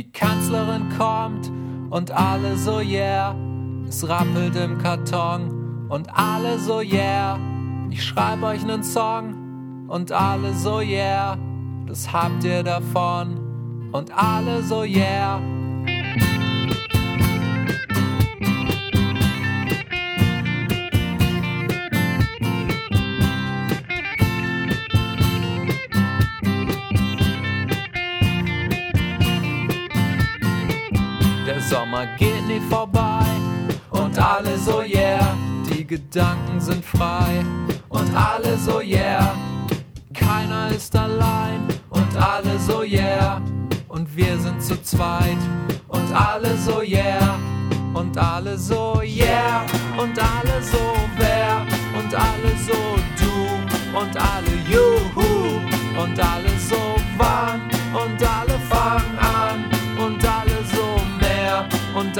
Die Kanzlerin kommt und alle so yeah. Es rappelt im Karton und alle so yeah. Ich schreib euch nen Song und alle so yeah. Das habt ihr davon und alle so yeah. Sommer geht nie vorbei. Und alle so yeah, die Gedanken sind frei. Und alle so yeah, keiner ist allein. Und alle so yeah und wir sind zu zweit. Und alle so yeah und alle so yeah und alle so wer und alle so du und alle juhu und alle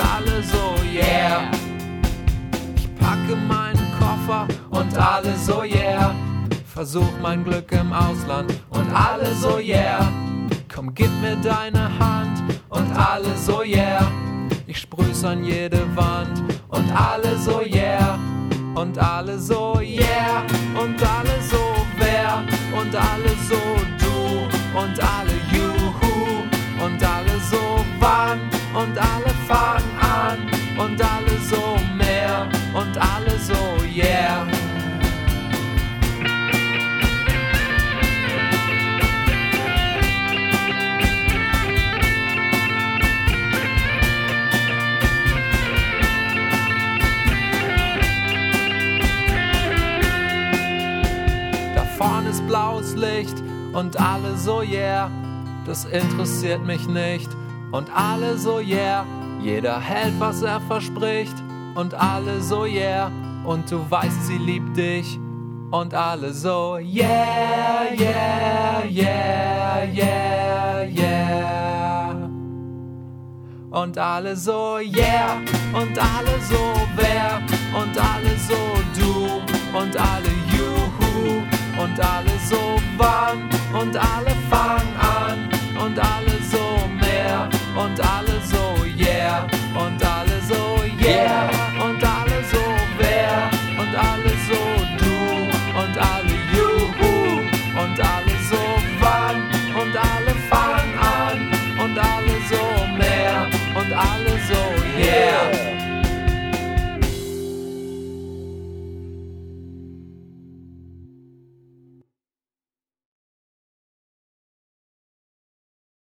alle so yeah. Ich packe meinen Koffer und alle so yeah. Versuch mein Glück im Ausland und alle so yeah. Komm, gib mir deine Hand und alle so yeah. Ich sprüh's an jede Wand und alle so yeah. Und alle so yeah. Ist blaues Licht und alle so yeah, das interessiert mich nicht. Und alle so yeah, jeder hält, was er verspricht. Und alle so yeah, und du weißt, sie liebt dich. Und alle so yeah, yeah, yeah, yeah, yeah. Und alle so yeah, und alle so wer, und alle so du, und alle alle so waren und alle fangen an und alle so mehr und alle so yeah und